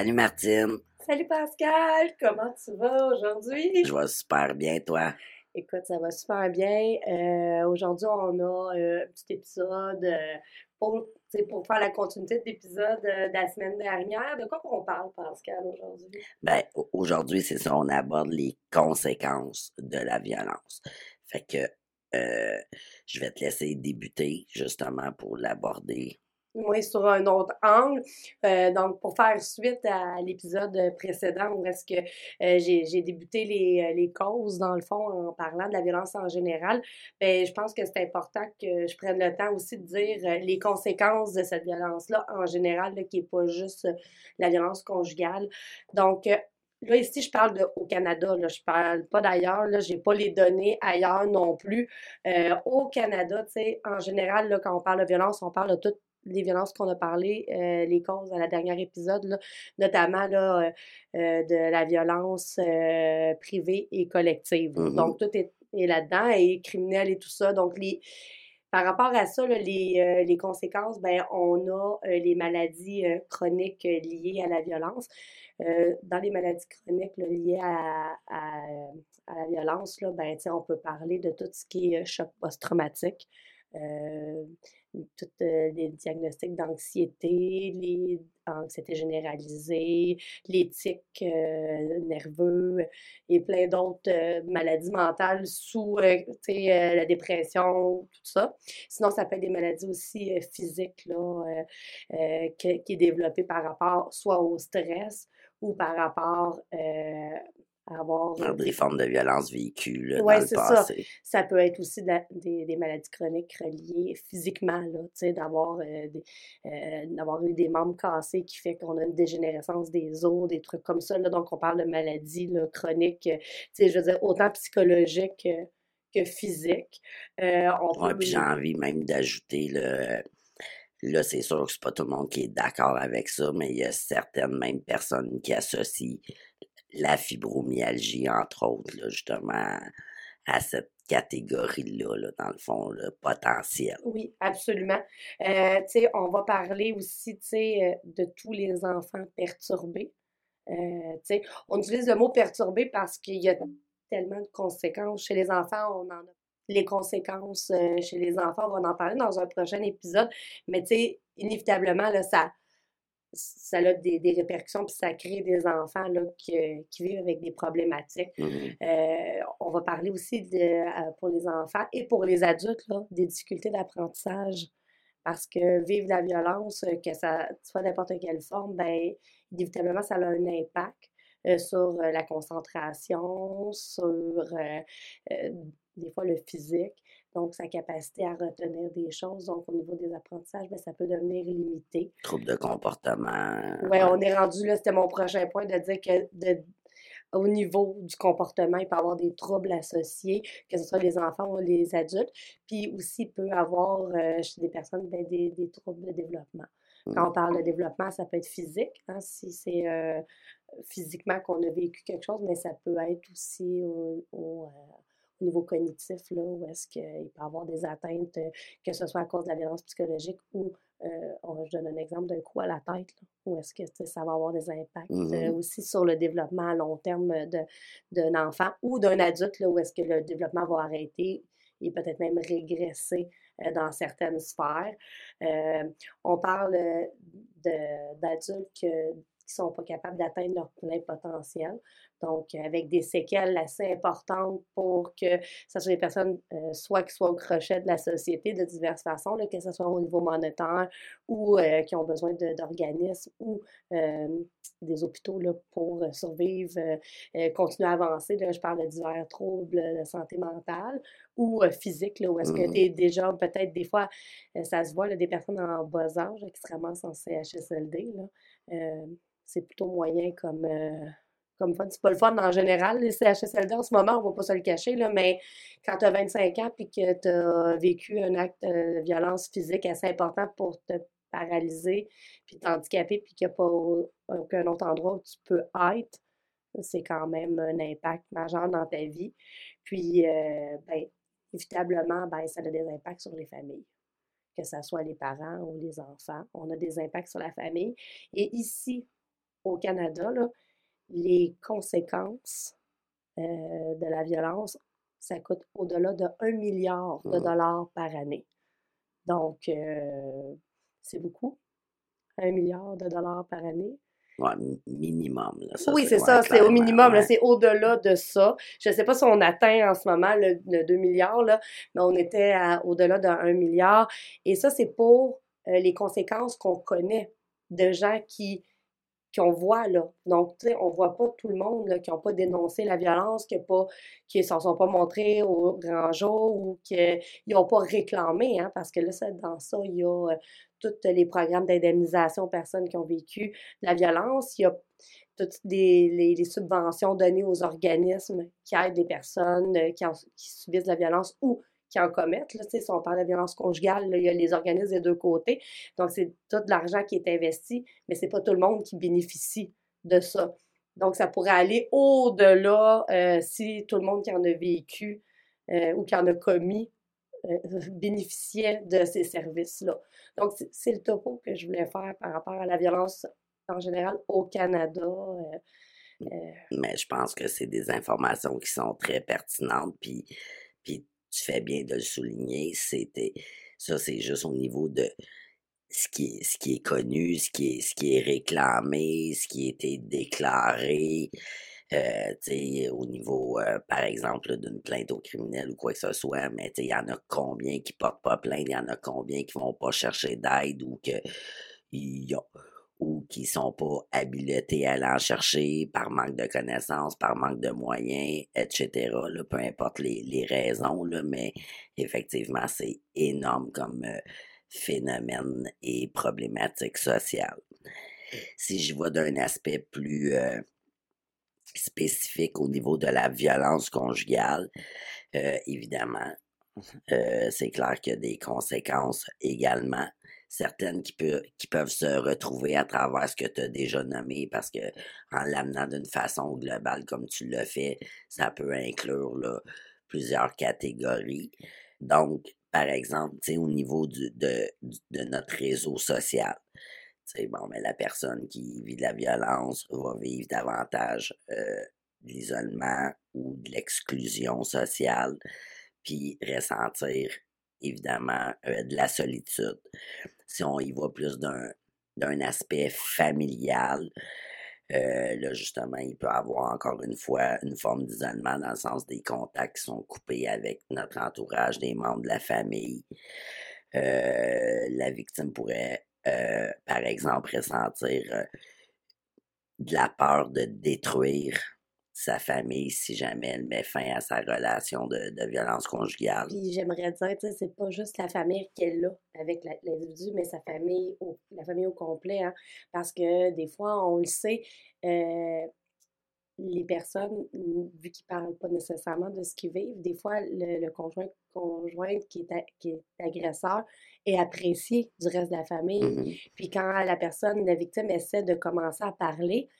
Salut Martine. Salut Pascal, comment tu vas aujourd'hui? Je vais super bien, toi? Écoute, ça va super bien. Euh, aujourd'hui, on a euh, un petit épisode euh, pour, pour faire la continuité de l'épisode de la semaine dernière. De quoi on parle, Pascal, aujourd'hui? Ben, aujourd'hui, c'est ça, on aborde les conséquences de la violence. Fait que je vais te laisser débuter justement pour l'aborder oui, sur un autre angle. Euh, donc, pour faire suite à l'épisode précédent où est-ce que euh, j'ai débuté les, euh, les, causes, dans le fond, en parlant de la violence en général, ben, je pense que c'est important que je prenne le temps aussi de dire les conséquences de cette violence-là en général, qui n'est pas juste la violence conjugale. Donc, Là, ici, je parle de, au Canada, là, je parle pas d'ailleurs, là, j'ai pas les données ailleurs non plus. au Canada, tu sais, en général, là, quand on parle de violence, on parle de toutes les violences qu'on a parlé, euh, les causes à la dernière épisode, notamment là, euh, euh, de la violence privée et collective. Mm-hmm. Donc, tout est, là-dedans, et criminel et tout ça. Donc, les, par rapport à ça, les, les, conséquences, ben, on a les maladies chroniques liées à la violence. dans les maladies chroniques liées à, à, à, la violence, là, ben, on peut parler de tout ce qui est choc post-traumatique tous euh, les diagnostics d'anxiété, les anxiété généralisée, tics euh, nerveux et plein d'autres euh, maladies mentales sous la dépression, tout ça. Sinon, ça peut être des maladies aussi physiques là, qui est développée par rapport soit au stress ou par rapport avoir. Des formes de violence véhicules dans le passé. Ça. ça peut être aussi des, des, maladies chroniques reliées physiquement, d'avoir euh, euh, d'avoir eu des membres cassés qui fait qu'on a une dégénérescence des os, des trucs comme ça. Là, donc, on parle de maladies là, chroniques, je veux dire, autant psychologiques que physiques. Euh, ouais, puis j'ai envie même d'ajouter le. Là, c'est sûr que c'est pas tout le monde qui est d'accord avec ça, mais il y a certaines mêmes personnes qui associent la fibromyalgie, entre autres, là, justement, à cette catégorie-là, là, dans le fond, le potentiel. Oui, absolument. Euh, on va parler aussi, euh, de tous les enfants perturbés. Euh, on utilise le mot perturbé parce qu'il y a tellement de conséquences. Chez les enfants, on en a les conséquences chez les enfants, on va en parler dans un prochain épisode, mais tu inévitablement, là, ça, ça a des, des, répercussions, puis ça crée des enfants là, qui, qui vivent avec des problématiques. Mmh euh, on va parler aussi de, euh, pour les enfants et pour les adultes là, des difficultés d'apprentissage. Parce que vivre la violence, euh, que ça soit n'importe quelle forme, ben, inévitablement, ça a un impact sur la concentration, sur des fois le physique. Donc, sa capacité à retenir des choses, donc au niveau des apprentissages, bien, ça peut devenir limité. Trouble de comportement. Oui, on est rendu là, c'était mon prochain point de dire que de, au niveau du comportement, il peut avoir des troubles associés, que ce soit les enfants ou les adultes. Puis aussi, il peut avoir euh, chez des personnes bien, des, des, troubles de développement. Quand on parle de développement, ça peut être physique, hein, si c'est euh, physiquement qu'on a vécu quelque chose, mais ça peut être aussi au, au, euh, au niveau cognitif, là, où est-ce qu'il peut y avoir des atteintes, euh, que ce soit à cause de la violence psychologique ou, euh, je donne un exemple d'un coup à la tête, là, où est-ce que ça va avoir des impacts euh, mmh aussi sur le développement à long terme d'un enfant ou d'un adulte, là, où est-ce que le développement va arrêter et peut-être même régresser dans certaines sphères. on parle d'adultes qui ne sont pas capables d'atteindre leur plein potentiel. Donc, avec des séquelles assez importantes pour que ce soit des personnes, euh, soit qui soient au crochet de la société de diverses façons, là, que ce soit au niveau monétaire ou euh, qui ont besoin d'organismes ou euh, des hôpitaux là, pour survivre, continuer à avancer. Là, je parle de divers troubles de santé mentale ou physique, là, où est-ce que mmh tu es déjà, peut-être des fois, ça se voit, là, des personnes en bas âge, extrêmement sans CHSLD. c'est plutôt moyen comme comme fun. C'est pas le fun en général, les CHSLD en ce moment, on va pas se le cacher, là, mais quand tu as 25 ans et que tu as vécu un acte de violence physique assez important pour te paralyser, puis t'handicaper, puis qu'il n'y a pas aucun autre endroit où tu peux être, c'est quand même un impact majeur dans ta vie. Puis, euh, ben, évitablement, ben, ça a des impacts sur les familles que ce soit les parents ou les enfants. On a des impacts sur la famille. Et ici, au Canada, les conséquences euh, de la violence, ça coûte au-delà de 1 milliard de mmh. dollars par année. Donc, euh, c'est beaucoup. 1 milliard de dollars par année. Ouais, minimum. oui, c'est ça, c'est au minimum, c'est au-delà de ça. Je ne sais pas si on atteint en ce moment le, 2 milliards, là, mais on était au-delà de 1 milliard. Et ça, c'est pour euh, les conséquences qu'on connaît de gens qui qu'on voit là. Donc, tu sais, on voit pas tout le monde là, qui n'ont pas dénoncé la violence, qui qui s'en sont pas montrés au grand jour ou qui n'ont pas réclamé, hein, parce que là, ça, dans ça, il y a euh, tous les programmes d'indemnisation aux personnes qui ont vécu la violence. Il y a toutes les, subventions données aux organismes qui aident les personnes euh, qui subissent la violence ou qui en commettent. Là, si on parle de violence conjugale, il y a les organismes des deux côtés. Donc, c'est tout l'argent qui est investi, mais c'est pas tout le monde qui bénéficie de ça. Donc, ça pourrait aller au-delà euh, si tout le monde qui en a vécu euh, ou qui en a commis euh, bénéficiait de ces services-là. Donc, c'est le topo que je voulais faire par rapport à la violence en général au Canada. Mais je pense que c'est des informations qui sont très pertinentes. Puis, puis tu fais bien de le souligner, c'était ça, c'est juste au niveau de ce qui est, ce qui est connu, ce qui est, ce qui est réclamé, ce qui a été déclaré. Euh, au niveau, euh, par exemple, d'une plainte au criminel ou quoi que ce soit, mais il y en a combien qui portent pas plainte, il y en a combien qui vont pas chercher d'aide ou que y a, ou qui sont pas habilités à aller chercher par manque de connaissances, par manque de moyens, etc. Là, peu importe les, les raisons, là, mais effectivement, c'est énorme comme euh, phénomène et problématique sociale. Si je vois d'un aspect plus euh, spécifique au niveau de la violence conjugale, euh, évidemment, c'est clair qu'il y a des conséquences également certaines qui, peuvent se retrouver à travers ce que tu as déjà nommé parce que en l'amenant d'une façon globale comme tu l'as fait, ça peut inclure plusieurs catégories. Donc, par exemple, au niveau de, notre réseau social, bon, mais la personne qui vit de la violence va vivre davantage euh, de l'isolement ou de l'exclusion sociale, puis ressentir évidemment euh, de la solitude si on y va plus d'un aspect familial, euh, là, justement, il peut avoir encore une fois une forme d'isolement dans le sens des contacts qui sont coupés avec notre entourage, des membres de la famille. Euh, la victime pourrait, euh, par exemple, ressentir de la peur de détruire sa famille si jamais elle met fin à sa relation de, de violence conjugale. Puis j'aimerais dire, tu sais, c'est pas juste la famille qu'elle a avec l'individu, mais sa famille, au, la famille au complet, hein, parce que des fois, on le sait, euh, les personnes, vu qu'ils parlent pas nécessairement de ce qu'ils vivent, des fois, le, conjoint, conjoint qui est, qui est agresseur est apprécié du reste de la famille. Mm-hmm. Puis quand la personne, la victime, essaie de commencer à parler,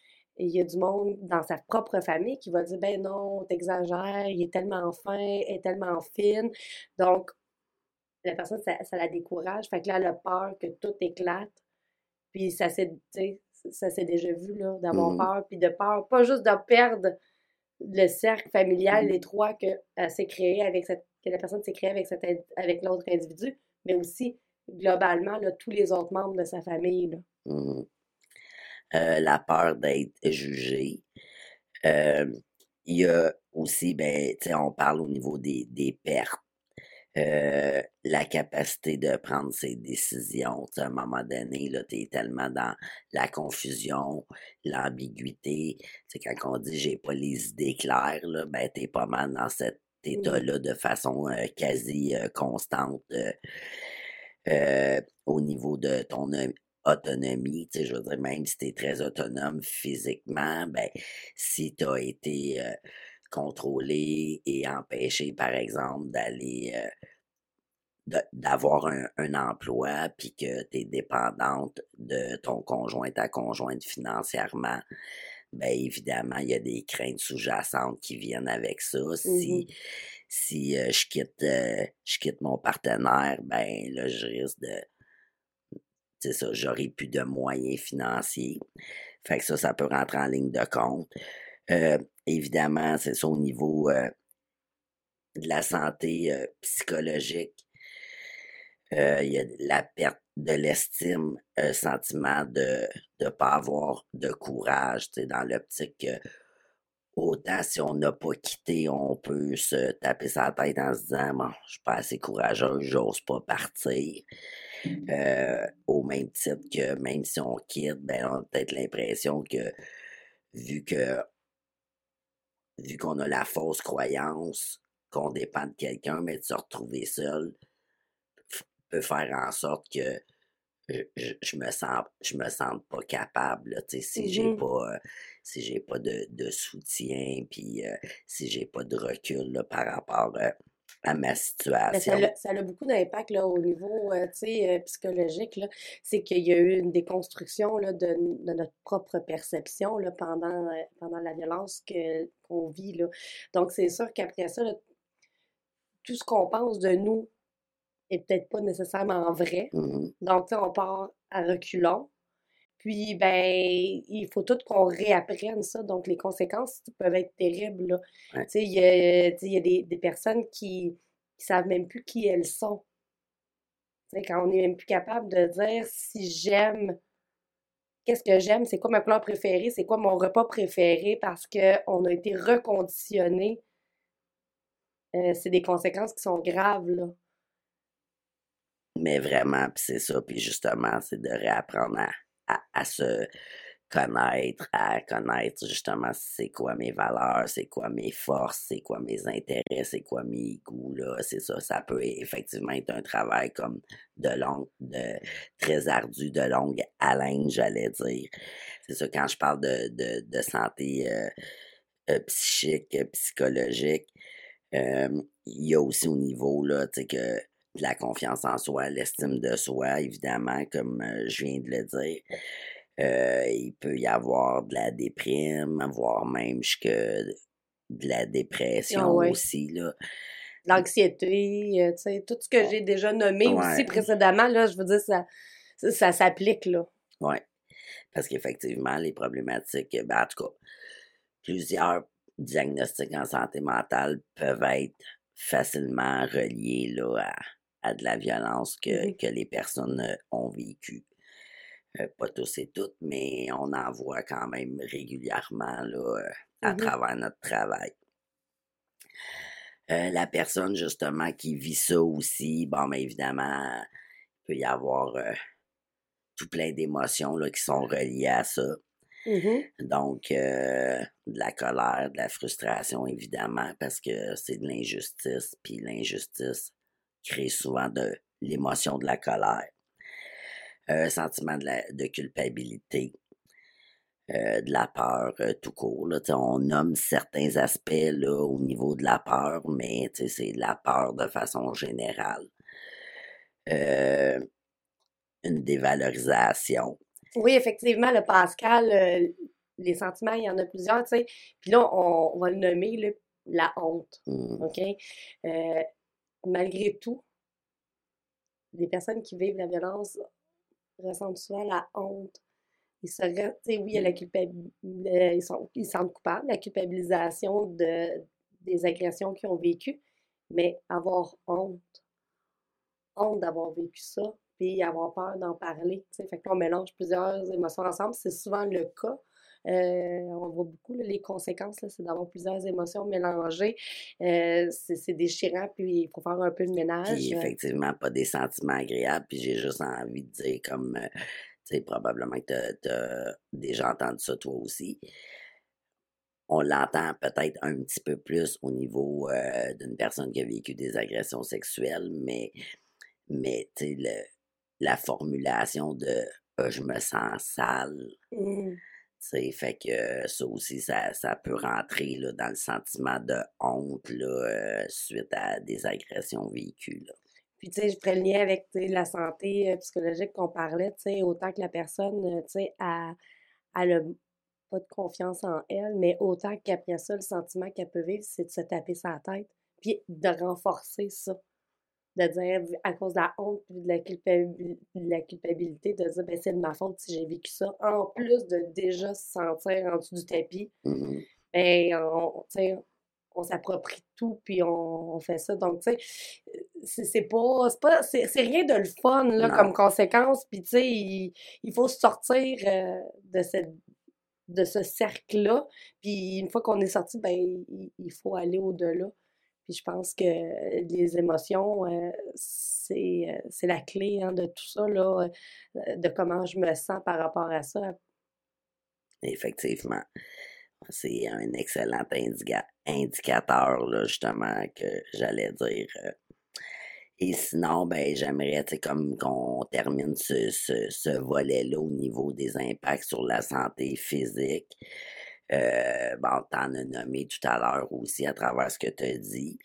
il y a du monde dans sa propre famille qui va dire ben non, t'exagères, il est tellement fin, elle est tellement fine. Donc, la personne, ça, la décourage. Fait que là, elle a peur que tout éclate. Puis ça s'est, ça s'est déjà vu, là, d'avoir mmh peur, puis de peur, pas juste de perdre le cercle familial, mmh les trois que s'est créé avec cette, que la personne s'est créée avec cette, avec l'autre individu, mais aussi globalement là, tous les autres membres de sa famille. Là. Mmh euh, la peur d'être jugé. Euh, il y a aussi, ben, on parle au niveau des, des pertes. Euh, la capacité de prendre ses décisions. à un moment donné, là, tu es tellement dans la confusion, l'ambiguïté. Quand on dit j'ai pas les idées claires, là, ben t'es pas mal dans cet état-là de façon quasi constante au niveau de ton autonomie, tu sais, je veux dire, même si tu es très autonome physiquement, ben, si tu as été euh, contrôlé et empêché, par exemple, d'aller euh, d'avoir un, un, emploi, puis que tu es dépendante de ton conjoint, ta conjointe financièrement, ben évidemment, il y a des craintes sous-jacentes qui viennent avec ça. Si, mmh si euh, je quitte je quitte mon partenaire, ben là, je risque de c'est ça, j'aurais plus de moyens financiers. Fait que ça, ça peut rentrer en ligne de compte. Euh, évidemment, c'est ça au niveau euh, de la santé euh, psychologique. Il y a la perte de l'estime, un sentiment de ne pas avoir de courage, dans l'optique que autant si on n'a pas quitté, on peut se taper sa tête en se disant bon, je suis pas assez courageux, j'ose pas partir. Euh, au même titre que même si on quitte, ben on a peut-être l'impression que vu que vu qu'on a la fausse croyance qu'on dépend de quelqu'un, mais de se retrouver seul peut faire en sorte que je, me sens je me sens pas capable si j'ai mmh pas si j'ai pas de, de soutien puis si j'ai pas de recul par rapport à ma situation. Ça a, beaucoup d'impact au niveau psychologique. C'est qu'il y a eu une déconstruction là, de, notre propre perception là, pendant, pendant la violence qu'on vit. Là. Donc, c'est sûr qu'après ça, tout ce qu'on pense de nous est peut-être pas nécessairement vrai. Mmh Donc, on part à reculons. Puis, ben, il faut tout qu'on réapprenne ça. Donc, les conséquences peuvent être terribles. Tu sais, il y a, des, personnes qui ne savent même plus qui elles sont. Tu sais, quand on n'est même plus capable de dire si j'aime, qu'est-ce que j'aime, c'est quoi ma couleur préférée, c'est quoi mon repas préféré, parce qu'on a été reconditionné. Euh, c'est des conséquences qui sont graves, là. Mais vraiment, puis c'est ça, puis justement, c'est de réapprendre à, à, se connaître, à connaître justement c'est quoi mes valeurs, c'est quoi mes forces, c'est quoi mes intérêts, c'est quoi mes goûts, là, c'est ça, ça peut effectivement être un travail comme de longue, de très ardu, de longue haleine, j'allais dire. C'est ça, quand je parle de, de, santé euh, euh, psychique, psychologique, euh, il y a aussi au niveau, là, tu sais, que la confiance en soi, l'estime de soi, évidemment, comme euh, je viens de le dire. Euh, il peut y avoir de la déprime, voire même jusque de la dépression ah aussi. Là. L'anxiété, euh, tu sais, tout ce que j'ai déjà nommé aussi précédemment, là, je veux dire, ça, ça, s'applique, là. Oui. Parce qu'effectivement, les problématiques, ben, en tout cas, plusieurs diagnostics en santé mentale peuvent être facilement reliés là, à, à de la violence que, que les personnes euh, ont vécu. Euh, pas tous et toutes, mais on en voit quand même régulièrement là, euh, à mmh travers notre travail. la personne justement qui vit ça aussi, bon, mais évidemment, il peut y avoir tout plein d'émotions là, qui sont reliées à ça. Mmh Donc, de la colère, de la frustration, évidemment, parce que c'est de l'injustice, puis l'injustice, crée souvent de l'émotion de la colère, un euh, sentiment de, culpabilité, euh, de la peur euh, tout court. Là, on nomme certains aspects là, au niveau de la peur, mais c'est la peur de façon générale. une dévalorisation. Oui, effectivement, le Pascal, les sentiments, il y en a plusieurs, tu sais. Puis là, on, va le nommer la honte. Mmh. OK? Malgré tout, les personnes qui vivent la violence ressentent souvent la honte. Ils se, oui, a la ils, sont, sentent coupables, la culpabilisation de, des agressions qu'ils ont vécues, mais avoir honte, honte d'avoir vécu ça, puis avoir peur d'en parler. Fait qu'on mélange plusieurs émotions ensemble. C'est souvent le cas. Euh, on voit beaucoup les conséquences, c'est d'avoir plusieurs émotions mélangées. Euh, c'est déchirant, puis il faut faire un peu de ménage. Puis effectivement, pas des sentiments agréables. Puis j'ai juste envie de dire, comme, euh, tu sais, probablement que tu as, déjà entendu ça toi aussi on l'entend peut-être un petit peu plus au niveau d'une personne qui a vécu des agressions sexuelles, mais, mais tu sais, la formulation de je me sens sale. Mmh fait que ça aussi, ça, ça peut rentrer là, dans le sentiment de honte là, euh, suite à des agressions vécues. Puis, tu sais, je ferais le lien avec la santé euh, psychologique qu'on parlait, tu sais, autant que la personne, euh, tu sais, a, a pas de confiance en elle, mais autant qu'après ça, le sentiment qu'elle peut vivre, c'est de se taper sa tête, puis de renforcer ça de dire, à cause de la honte et de la, la culpabilité, de dire, ben, c'est de ma faute si j'ai vécu ça, en plus de déjà se sentir en dessous du tapis, mmh ben, on, on s'approprie tout, puis on, fait ça. Donc, tu sais, c'est pas, c'est rien de le fun, là, comme conséquence, puis tu sais, il, faut sortir euh, de cette de ce cercle-là. Puis une fois qu'on est sorti, ben il, faut aller au-delà. Je pense que les émotions, euh, euh, c'est la clé hein, de tout ça, là, euh, de comment je me sens par rapport à ça. Effectivement. C'est un excellent indicateur, là, justement, que j'allais dire. Et sinon, ben, j'aimerais, comme qu'on termine ce, ce, volet-là au niveau des impacts sur la santé physique. Euh, bon, t'en as nommé tout à l'heure aussi à travers ce que tu as dit.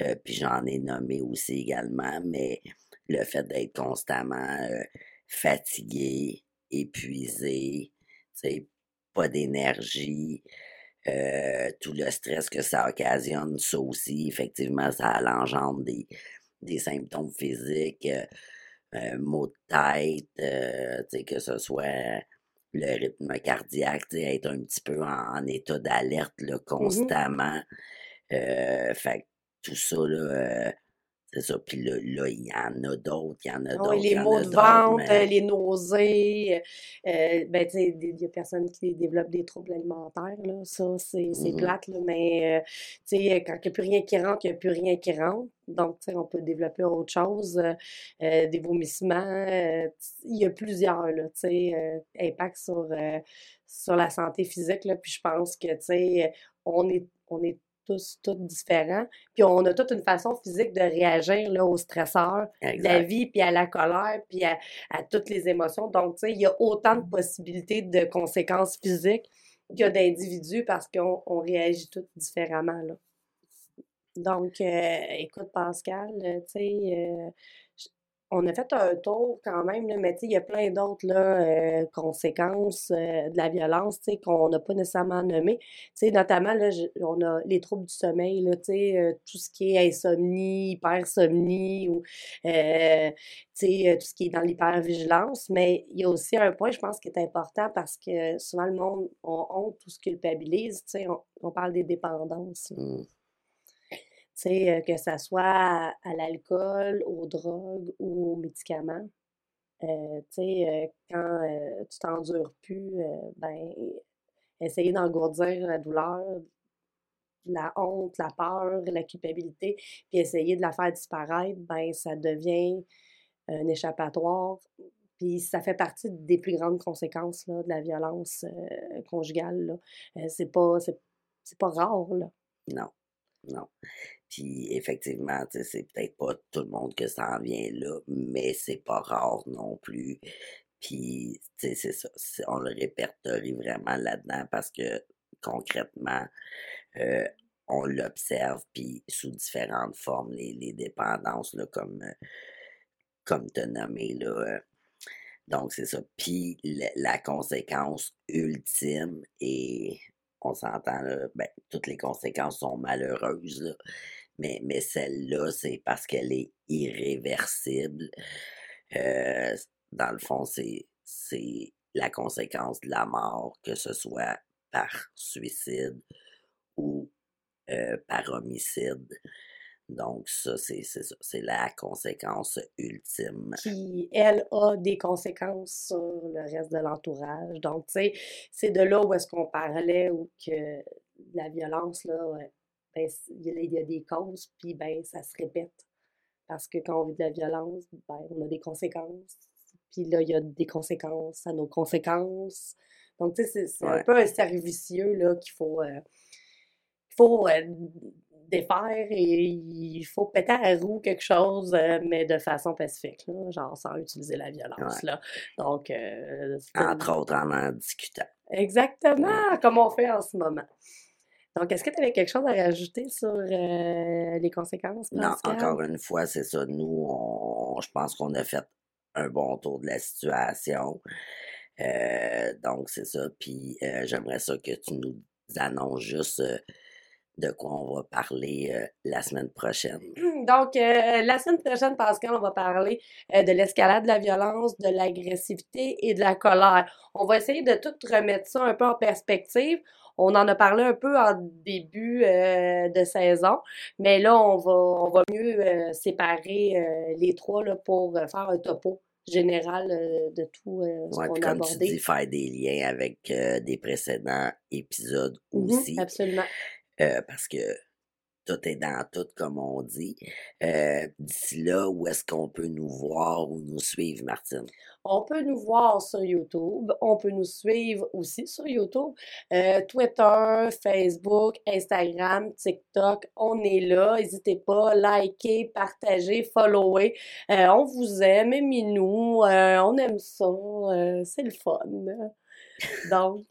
Euh, puis j'en ai nommé aussi également, mais le fait d'être constamment euh, fatigué, épuisé, pas d'énergie, euh, tout le stress que ça occasionne, ça aussi, effectivement, ça engendre des, des symptômes physiques, euh, euh, maux de tête, euh, que ce soit le rythme cardiaque, être un petit peu en, état d'alerte mmh constamment. fait tout ça, là, c'est ça. Puis là, il y en a d'autres, il y en a d'autres. les maux de ventre, les nausées. Euh, ben, tu sais, il y a personne qui développe des troubles alimentaires, là. Ça, c'est mmh plate, là. Mais, euh, tu sais, quand il n'y a plus rien qui rentre, il n'y a plus rien qui rentre. Donc, tu sais, on peut développer autre chose. Euh, des vomissements. Il y a plusieurs, là, tu sais, impacts sur, sur la santé physique, là. Puis je pense que, tu sais, on est, on est tous, tous différents. Puis on a toute une façon physique de réagir là, aux stresseurs de la vie, puis à la colère, puis à, toutes les émotions. Donc, tu sais, il y a autant de possibilités de conséquences physiques qu'il y a d'individus parce qu'on réagit tous différemment. Là. Donc, euh, écoute, Pascal, tu sais, euh, on a fait un tour quand même, là, mais il y a plein d'autres euh, conséquences euh, de la violence qu'on n'a pas nécessairement nommées. notamment, là, on a les troubles du sommeil, là, euh, tout ce qui est insomnie, hypersomnie, ou tout ce qui est dans l'hypervigilance. Mais il y a aussi un point, je pense, qui est important parce que souvent le monde on honte ou se culpabilise. On, parle des dépendances. Sais, euh, que ça soit à, l'alcool, aux drogues ou aux médicaments. Euh, tu sais, euh, quand tu t'endures plus, ben, essayer d'engourdir la douleur, la honte, la peur, la culpabilité, puis essayer de la faire disparaître, ben, ça devient un échappatoire. Puis ça fait partie des plus grandes conséquences là, de la violence conjugale. c'est pas, c'est pas rare. Là. Non, non. Puis effectivement, c'est peut-être pas tout le monde que ça en vient là, mais c'est pas rare non plus. Puis, c'est ça, on le répertorie vraiment là-dedans parce que concrètement, euh, on l'observe, puis sous différentes formes, les, les dépendances, là, comme, euh, comme tu as nommé, là. Euh. donc, c'est ça. Puis, la conséquence ultime, et on s'entend, ben, toutes les conséquences sont malheureuses, mais, mais celle-là, c'est parce qu'elle est irréversible. Euh, dans le fond, c'est, c'est la conséquence de la mort, que ce soit par suicide ou euh, par homicide. Donc, ça, c'est, c'est, c'est la conséquence ultime. Qui, elle, a des conséquences sur le reste de l'entourage. Donc, tu sais, c'est de là où est-ce qu'on parlait, ou que la violence, là, ben, il y a des causes, puis ben, ça se répète. Parce que quand on vit de la violence, ben, on a des conséquences. Puis là, il y a des conséquences à nos conséquences. Donc, tu sais, c'est un peu un servicieux là, qu'il faut, euh, faut euh, défaire et il faut péter à roue quelque chose, euh, mais de façon pacifique, là, genre sans utiliser la violence. Là. Donc, Entre autres, en en discutant. Exactement, comme on fait en ce moment. Donc, est-ce que tu avais quelque chose à rajouter sur euh, les conséquences? Non, encore une fois, c'est ça. Nous, je pense qu'on a fait un bon tour de la situation. Euh, donc, c'est ça. Puis, euh, j'aimerais ça que tu nous annonces juste de quoi on va parler euh, la semaine prochaine. Donc, euh, la semaine prochaine, Pascal, on va parler euh, de l'escalade de la violence, de l'agressivité et de la colère. On va essayer de tout remettre ça un peu en perspective. On en a parlé un peu en début de saison, mais là, on va, on va mieux séparer les trois là, pour faire un topo général de tout ce ouais, qu'on a abordé. Comme tu dis, faire des liens avec des précédents épisodes mmh aussi. absolument. Euh, parce que tout est dans tout, comme on dit. Euh, D'ici là, où est-ce qu'on peut nous voir ou nous suivre, Martine? On peut nous voir sur YouTube. On peut nous suivre aussi sur YouTube. Euh, Twitter, Facebook, Instagram, TikTok. On est là. N'hésitez pas, likez, partagez, followez. Euh, on vous aime, aimez-nous. On aime ça. C'est le fun. Donc.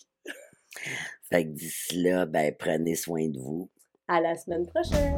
Fait que d'ici là, ben, prenez soin de vous. À la semaine prochaine!